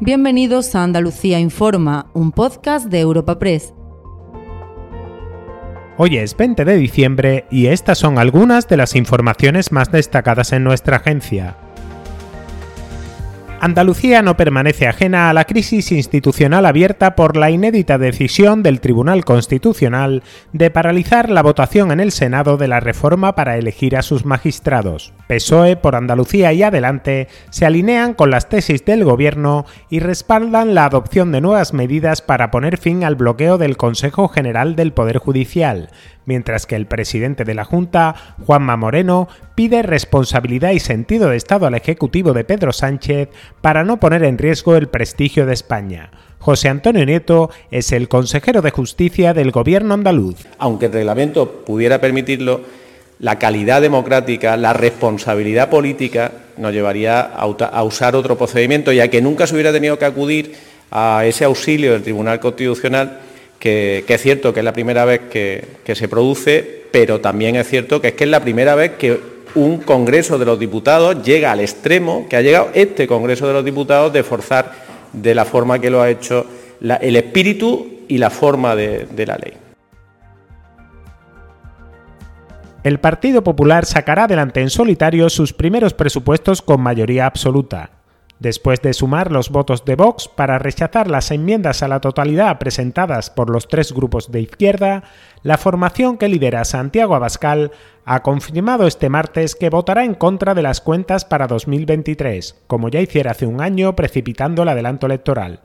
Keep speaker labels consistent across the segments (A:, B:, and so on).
A: Bienvenidos a Andalucía Informa, un podcast de Europa Press.
B: Hoy es 20 de diciembre y estas son algunas de las informaciones más destacadas en nuestra agencia. Andalucía no permanece ajena a la crisis institucional abierta por la inédita decisión del Tribunal Constitucional de paralizar la votación en el Senado de la reforma para elegir a sus magistrados. PSOE por Andalucía y Adelante se alinean con las tesis del Gobierno y respaldan la adopción de nuevas medidas para poner fin al bloqueo del Consejo General del Poder Judicial, mientras que el presidente de la Junta, Juanma Moreno, pide responsabilidad y sentido de Estado al Ejecutivo de Pedro Sánchez para no poner en riesgo el prestigio de España. José Antonio Nieto es el consejero de Justicia del Gobierno andaluz.
C: Aunque el reglamento pudiera permitirlo, la calidad democrática, la responsabilidad política nos llevaría a usar otro procedimiento, ya que nunca se hubiera tenido que acudir a ese auxilio del Tribunal Constitucional que, es cierto que es la primera vez que, se produce, pero también es cierto que es que es la primera vez que un Congreso de los Diputados llega al extremo que ha llegado este Congreso de los Diputados de forzar de la forma que lo ha hecho el espíritu y la forma de la ley.
B: El Partido Popular sacará adelante en solitario sus primeros presupuestos con mayoría absoluta. Después de sumar los votos de Vox para rechazar las enmiendas a la totalidad presentadas por los tres grupos de izquierda, la formación que lidera Santiago Abascal ha confirmado este martes que votará en contra de las cuentas para 2023, como ya hiciera hace un año precipitando el adelanto electoral.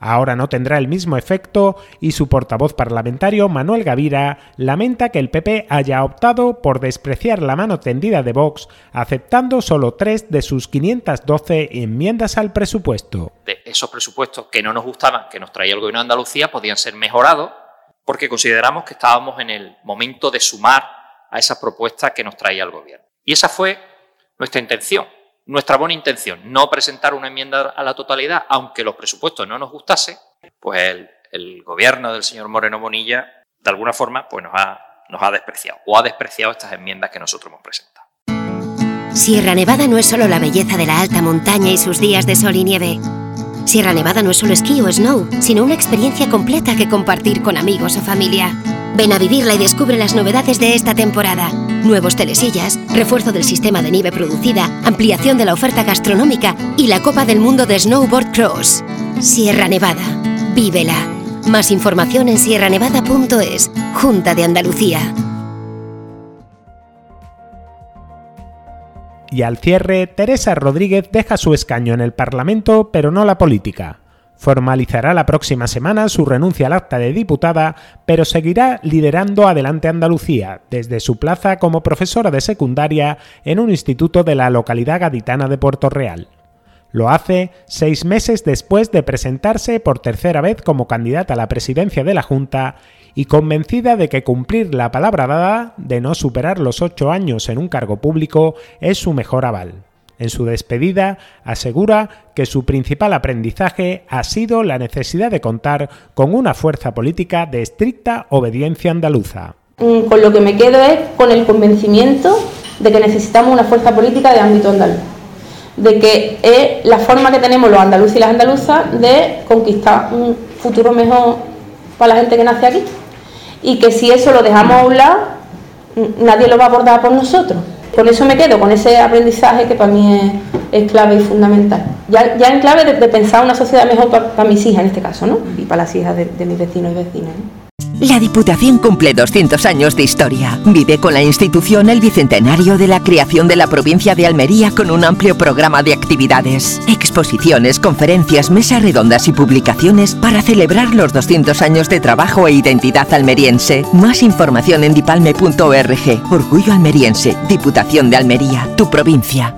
B: Ahora no tendrá el mismo efecto y su portavoz parlamentario, Manuel Gavira, lamenta que el PP haya optado por despreciar la mano tendida de Vox, aceptando solo tres de sus 512 enmiendas al presupuesto.
D: De esos presupuestos que no nos gustaban, que nos traía el Gobierno de Andalucía, podían ser mejorados porque consideramos que estábamos en el momento de sumar a esas propuestas que nos traía el Gobierno. Y esa fue nuestra intención nuestra buena intención, no presentar una enmienda a la totalidad, aunque los presupuestos no nos gustase, pues el, gobierno del señor Moreno Bonilla, de alguna forma, pues nos ha, nos ha despreciado o ha despreciado estas enmiendas que nosotros hemos presentado.
E: Sierra Nevada no es solo la belleza de la alta montaña y sus días de sol y nieve. Sierra Nevada no es solo esquí o snow, sino una experiencia completa que compartir con amigos o familia. Ven a vivirla y descubre las novedades de esta temporada. Nuevos telesillas, refuerzo del sistema de nieve producida, ampliación de la oferta gastronómica y la Copa del Mundo de Snowboard Cross. Sierra Nevada. Vívela. Más información en sierranevada.es. Junta de Andalucía.
B: Y al cierre, Teresa Rodríguez deja su escaño en el Parlamento, pero no la política. Formalizará la próxima semana su renuncia al acta de diputada, pero seguirá liderando Adelante Andalucía desde su plaza como profesora de secundaria en un instituto de la localidad gaditana de Puerto Real. Lo hace seis meses después de presentarse por tercera vez como candidata a la presidencia de la Junta y convencida de que cumplir la palabra dada de no superar los ocho años en un cargo público es su mejor aval. En su despedida, asegura que su principal aprendizaje ha sido la necesidad de contar con una fuerza política de estricta obediencia andaluza.
F: Mm, con lo que me quedo es con el convencimiento de que necesitamos una fuerza política de ámbito andaluz, de que es la forma que tenemos los andaluces y las andaluzas de conquistar un futuro mejor para la gente que nace aquí, y que si eso lo dejamos a un lado, nadie lo va a abordar por nosotros con eso me quedo, con ese aprendizaje que para mí es, clave y fundamental. Ya, ya en clave de, pensar una sociedad mejor para, mis hijas en este caso, ¿no? Y para las hijas de, mis vecinos y vecinas.
G: La Diputación cumple 200 años de historia. Vive con la institución el bicentenario de la creación de la provincia de Almería con un amplio programa de actividades, exposiciones, conferencias, mesas redondas y publicaciones para celebrar los 200 años de trabajo e identidad almeriense. Más información en dipalme.org. Orgullo almeriense, Diputación de Almería, tu provincia.